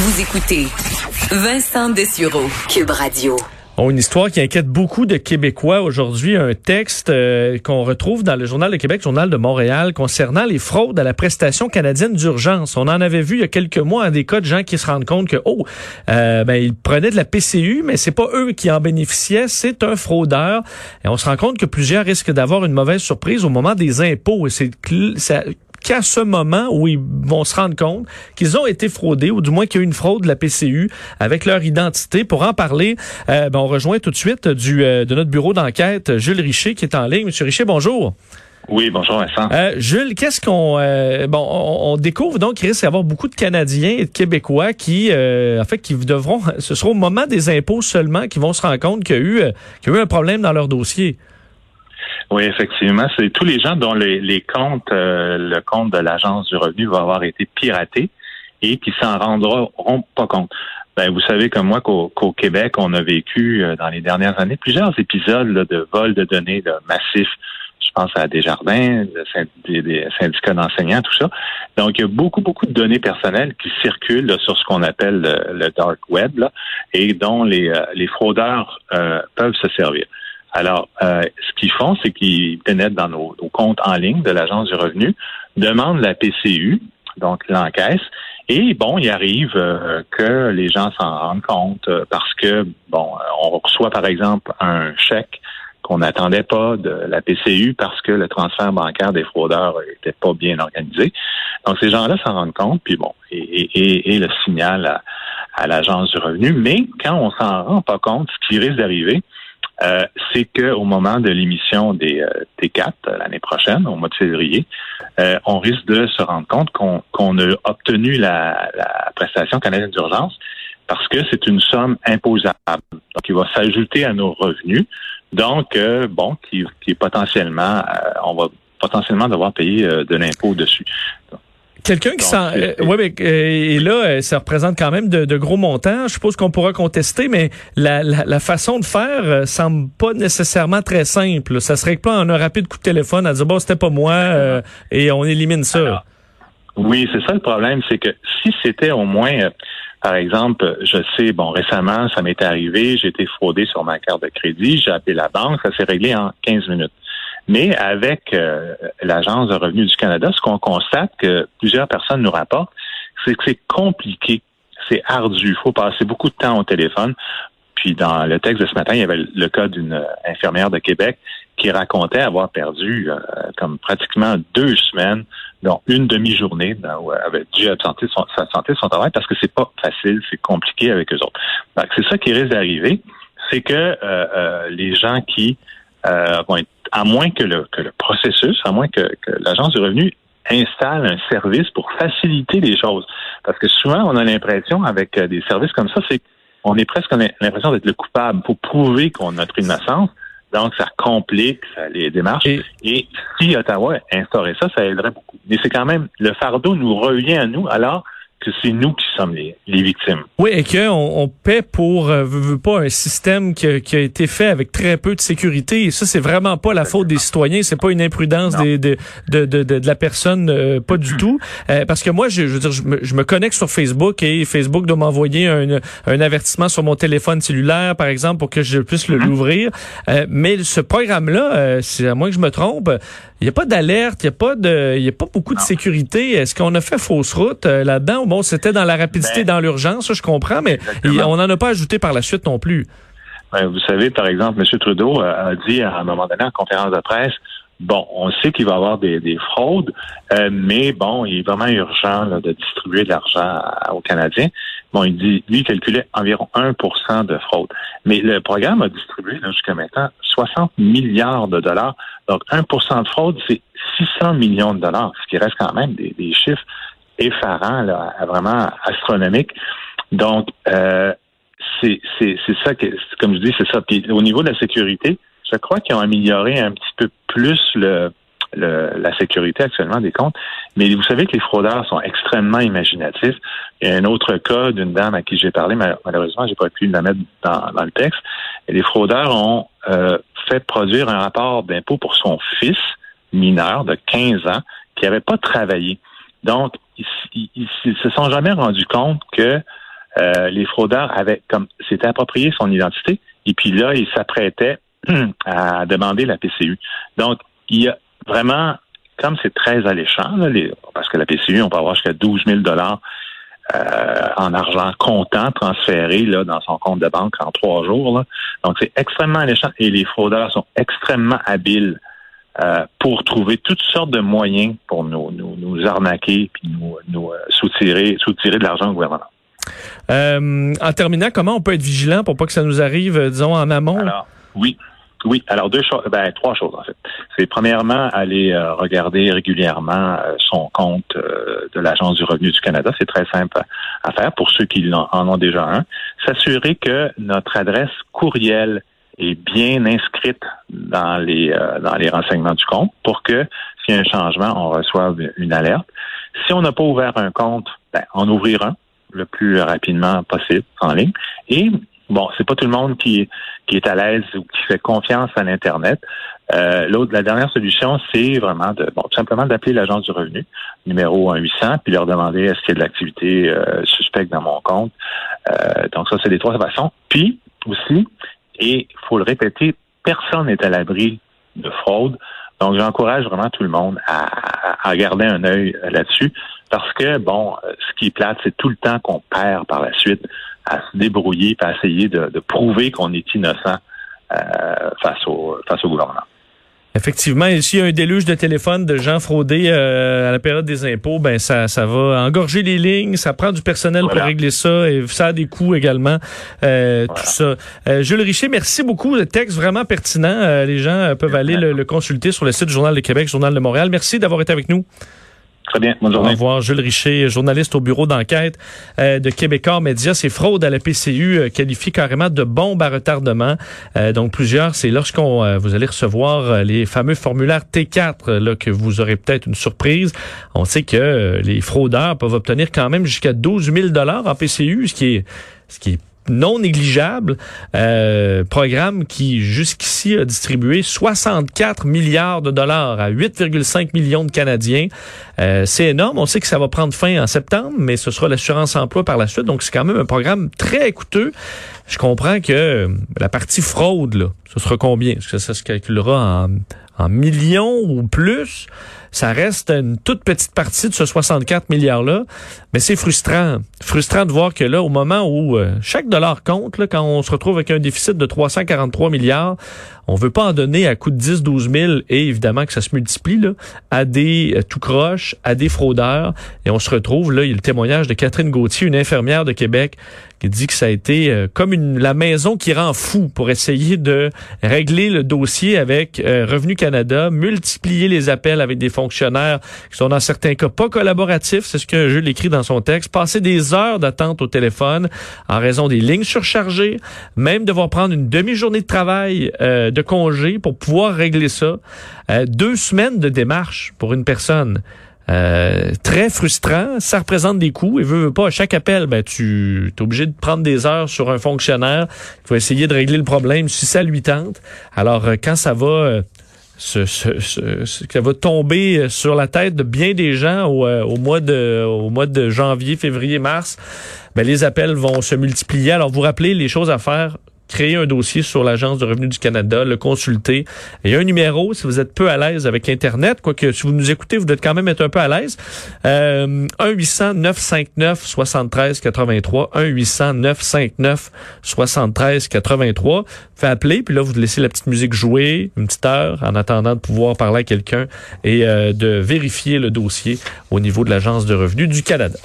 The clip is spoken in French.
Vous écoutez Vincent Dessureau, Cube Radio. Une histoire qui inquiète beaucoup de Québécois aujourd'hui, un texte euh, qu'on retrouve dans le Journal de Québec, Journal de Montréal, concernant les fraudes à la prestation canadienne d'urgence. On en avait vu il y a quelques mois des cas de gens qui se rendent compte que, oh, euh, ben, ils prenaient de la PCU, mais c'est pas eux qui en bénéficiaient, c'est un fraudeur. Et on se rend compte que plusieurs risquent d'avoir une mauvaise surprise au moment des impôts. Et c'est qu'à ce moment où ils vont se rendre compte qu'ils ont été fraudés, ou du moins qu'il y a eu une fraude de la PCU avec leur identité. Pour en parler, euh, ben, on rejoint tout de suite du, euh, de notre bureau d'enquête Jules Richer qui est en ligne. Monsieur Richer, bonjour. Oui, bonjour Vincent. Euh, Jules, qu'est-ce qu'on bon on, découvre donc qu'il risque d'y avoir beaucoup de Canadiens et de Québécois qui en fait qui devront ce sera au moment des impôts seulement qu'ils vont se rendre compte qu'il y a eu qu'il y a eu un problème dans leur dossier. Oui, effectivement, c'est tous les gens dont les, comptes, euh, le compte de l'agence du revenu va avoir été piraté et qui s'en rendront pas compte. Ben, vous savez comme moi qu'au Québec, on a vécu euh, dans les dernières années plusieurs épisodes de vol de données massifs. Je pense à Desjardins, des, syndicats d'enseignants, tout ça. Donc, il y a beaucoup, beaucoup de données personnelles qui circulent sur ce qu'on appelle le, dark web et dont les, euh, les fraudeurs peuvent se servir. Alors, euh, ce qu'ils font, c'est qu'ils pénètrent dans nos, comptes en ligne de l'Agence du revenu, demandent la PCU, donc l'encaisse, et bon, il arrive euh, que les gens s'en rendent compte euh, parce que, bon, on reçoit par exemple un chèque qu'on n'attendait pas de la PCU parce que le transfert bancaire des fraudeurs n'était pas bien organisé. Donc, ces gens-là s'en rendent compte, puis bon, et, le signal à, à l'Agence du revenu. Mais quand on s'en rend pas compte, ce qui risque d'arriver, euh, c'est qu'au moment de l'émission des euh, T4 euh, l'année prochaine, au mois de février, on risque de se rendre compte qu'on a obtenu la, prestation canadienne d'urgence parce que c'est une somme imposable. Donc, il va s'ajouter à nos revenus. Donc, bon, qui, qui potentiellement, on va potentiellement devoir payer de l'impôt dessus. Quelqu'un qui s'en... Euh, oui, mais euh, et là, euh, ça représente quand même de, gros montants. Je suppose qu'on pourra contester, mais la, la, façon de faire semble pas nécessairement très simple. Ça serait pas en un rapide coup de téléphone à dire bon, c'était pas moi et on élimine ça. oui, c'est ça le problème, c'est que si c'était au moins par exemple, je sais, bon, récemment, ça m'est arrivé, j'ai été fraudé sur ma carte de crédit, j'ai appelé la banque, ça s'est réglé en 15 minutes. Mais avec euh, l'Agence de revenus du Canada, ce qu'on constate que plusieurs personnes nous rapportent, c'est que c'est compliqué, c'est ardu. Il faut passer beaucoup de temps au téléphone. Puis dans le texte de ce matin, il y avait le cas d'une infirmière de Québec qui racontait avoir perdu euh, comme pratiquement deux semaines, dont une demi-journée, où elle avait dû absenter son, sa santé, son travail, parce que c'est pas facile, c'est compliqué avec eux autres. Donc c'est ça qui risque d'arriver, c'est que euh, les gens qui vont être à moins que le, que le processus, à moins que, que l'Agence du revenu installe un service pour faciliter les choses. Parce que souvent, on a l'impression, avec euh, des services comme ça, c'est on est presque l'impression d'être le coupable pour prouver qu'on a notre innocence. Donc, ça complique les démarches. Et, si Ottawa instaurait ça, ça aiderait beaucoup. Mais c'est quand même, le fardeau nous revient à nous alors que c'est nous qui sommes les, les victimes. Oui, et qu'on on paie pour euh, pas un système qui a, qui a, été fait avec très peu de sécurité. Et ça, c'est vraiment pas la faute des citoyens. C'est pas une imprudence des, de, de, de, de, la personne, euh, pas du tout. Euh, parce que moi, je, je veux dire, je me, je me, connecte sur Facebook et Facebook doit m'envoyer un, un avertissement sur mon téléphone cellulaire, par exemple, pour que je puisse l'ouvrir. mais ce programme-là, c'est à moins que je me trompe, il n'y a pas d'alerte, il n'y a pas de, il y a pas beaucoup de sécurité. Est-ce qu'on a fait fausse route là-dedans? Bon, c'était dans la rapidité, ben, dans l'urgence, je comprends, mais on n'en a pas ajouté par la suite non plus. Ben, vous savez, par exemple, M. Trudeau a dit à un moment donné en conférence de presse, bon, on sait qu'il va y avoir des, fraudes, euh, mais bon, il est vraiment urgent de distribuer de l'argent aux Canadiens. Bon, il dit, lui, il calculait environ 1% de fraude. Mais le programme a distribué jusqu'à maintenant 60 milliards de dollars. Donc, 1% de fraude, c'est 600 millions de dollars, ce qui reste quand même des chiffres effarant, là, vraiment astronomique. Donc, euh, c'est ça que, comme je dis, c'est ça. Au niveau de la sécurité, je crois qu'ils ont amélioré un petit peu plus le, la sécurité actuellement des comptes. Mais vous savez que les fraudeurs sont extrêmement imaginatifs. Il y a un autre cas d'une dame à qui j'ai parlé, malheureusement, j'ai pas pu la mettre dans, dans le texte. Et les fraudeurs ont euh, fait produire un rapport d'impôt pour son fils mineur de 15 ans qui n'avait pas travaillé. Donc, ils, ne se sont jamais rendus compte que euh, les fraudeurs avaient comme s'étaient approprié son identité et puis là, ils s'apprêtaient à demander la PCU. Donc, il y a vraiment, comme c'est très alléchant, parce que la PCU, on peut avoir jusqu'à 12 000 dollars euh, en argent comptant transféré là, dans son compte de banque en trois jours. Donc, c'est extrêmement alléchant et les fraudeurs sont extrêmement habiles euh, pour trouver toutes sortes de moyens pour nous, nous, nous arnaquer puis nous, nous euh, soutirer, soutirer de l'argent au gouvernement. Euh, en terminant, comment on peut être vigilant pour pas que ça nous arrive, disons, en amont? Alors, oui. Oui, alors deux choses, ben trois choses en fait. C'est premièrement aller euh, regarder régulièrement euh, son compte euh, de l'Agence du revenu du Canada. C'est très simple à faire pour ceux qui en, ont déjà un. S'assurer que notre adresse courriel est bien inscrite dans les dans les renseignements du compte pour que s'il y a un changement, on reçoive une alerte. Si on n'a pas ouvert un compte, ben, en ouvrir un le plus rapidement possible en ligne. Et bon, c'est pas tout le monde qui, qui est à l'aise ou qui fait confiance à l'Internet. Euh, l'autre, la dernière solution, c'est vraiment de, bon, tout simplement d'appeler l'agence du revenu, numéro 1-800, puis leur demander est-ce qu'il y a de l'activité euh, suspecte dans mon compte. Euh, donc ça, c'est les trois façons. Puis aussi, et il faut le répéter, personne n'est à l'abri de fraude. Donc, j'encourage vraiment tout le monde à, à, garder un œil là-dessus parce que, bon, ce qui est plate, c'est tout le temps qu'on perd par la suite à se débrouiller à essayer de, de prouver qu'on est innocent euh, face, au, face au gouvernement. Effectivement, s'il y a un déluge de téléphones de gens fraudés euh, à la période des impôts, ben ça, ça va engorger les lignes, ça prend du personnel pour régler ça et ça a des coûts également. Euh, Tout ça. Euh, Jules Richer, merci beaucoup. Le texte vraiment pertinent. Euh, les gens peuvent aller le, le, consulter sur le site du Journal de Québec, Journal de Montréal. Merci d'avoir été avec nous. Très bien. Bonne journée. Au revoir. Jules Richer, journaliste au bureau d'enquête euh, de Québécois Média. Ces fraudes à la PCU euh, qualifient carrément de bombes à retardement. Euh, donc, plusieurs, c'est lorsqu'on euh, vous allez recevoir les fameux formulaires T4 là, que vous aurez peut-être une surprise. On sait que les fraudeurs peuvent obtenir quand même jusqu'à 12 000 en PCU, ce qui est ce qui est non négligeable. Euh, programme qui jusqu'ici a distribué 64 milliards de dollars à 8,5 millions de Canadiens. Euh, c'est énorme. On sait que ça va prendre fin en septembre, mais ce sera l'assurance emploi par la suite. Donc c'est quand même un programme très coûteux. Je comprends que la partie fraude, là, ce sera combien? Est-ce que ça se calculera en, en millions ou plus? Ça reste une toute petite partie de ce 64 milliards-là, mais c'est frustrant. Frustrant de voir que là, au moment où euh, chaque dollar compte, là, quand on se retrouve avec un déficit de 343 milliards, on veut pas en donner à coût de 10, 12 000 et évidemment que ça se multiplie là, à des euh, tout croches, à des fraudeurs. Et on se retrouve, là, il y a le témoignage de Catherine Gauthier, une infirmière de Québec, qui dit que ça a été euh, comme une, la maison qui rend fou pour essayer de régler le dossier avec euh, Revenu Canada, multiplier les appels avec des fonctionnaires qui sont dans certains cas pas collaboratifs, c'est ce que je l'écrit dans son texte, passer des heures d'attente au téléphone en raison des lignes surchargées, même devoir prendre une demi-journée de travail euh, de congé pour pouvoir régler ça, deux semaines de démarche pour une personne. Euh, très frustrant. Ça représente des coûts et veut, pas à chaque appel, ben tu es obligé de prendre des heures sur un fonctionnaire. Il faut essayer de régler le problème si ça lui tente. Alors euh, quand ça va euh, ce, ce, ça va tomber sur la tête de bien des gens au, au, mois de au mois de janvier, février, mars, ben les appels vont se multiplier. Alors vous rappelez les choses à faire créer un dossier sur l'Agence de revenus du Canada, le consulter. Il y a un numéro si vous êtes peu à l'aise avec Internet, quoique si vous nous écoutez, vous devez quand même être un peu à l'aise. Euh, 1-800-959-7383. 1-800-959-7383. Fait appeler, puis là, vous laissez la petite musique jouer une petite heure en attendant de pouvoir parler à quelqu'un et euh, de vérifier le dossier au niveau de l'Agence de revenus du Canada.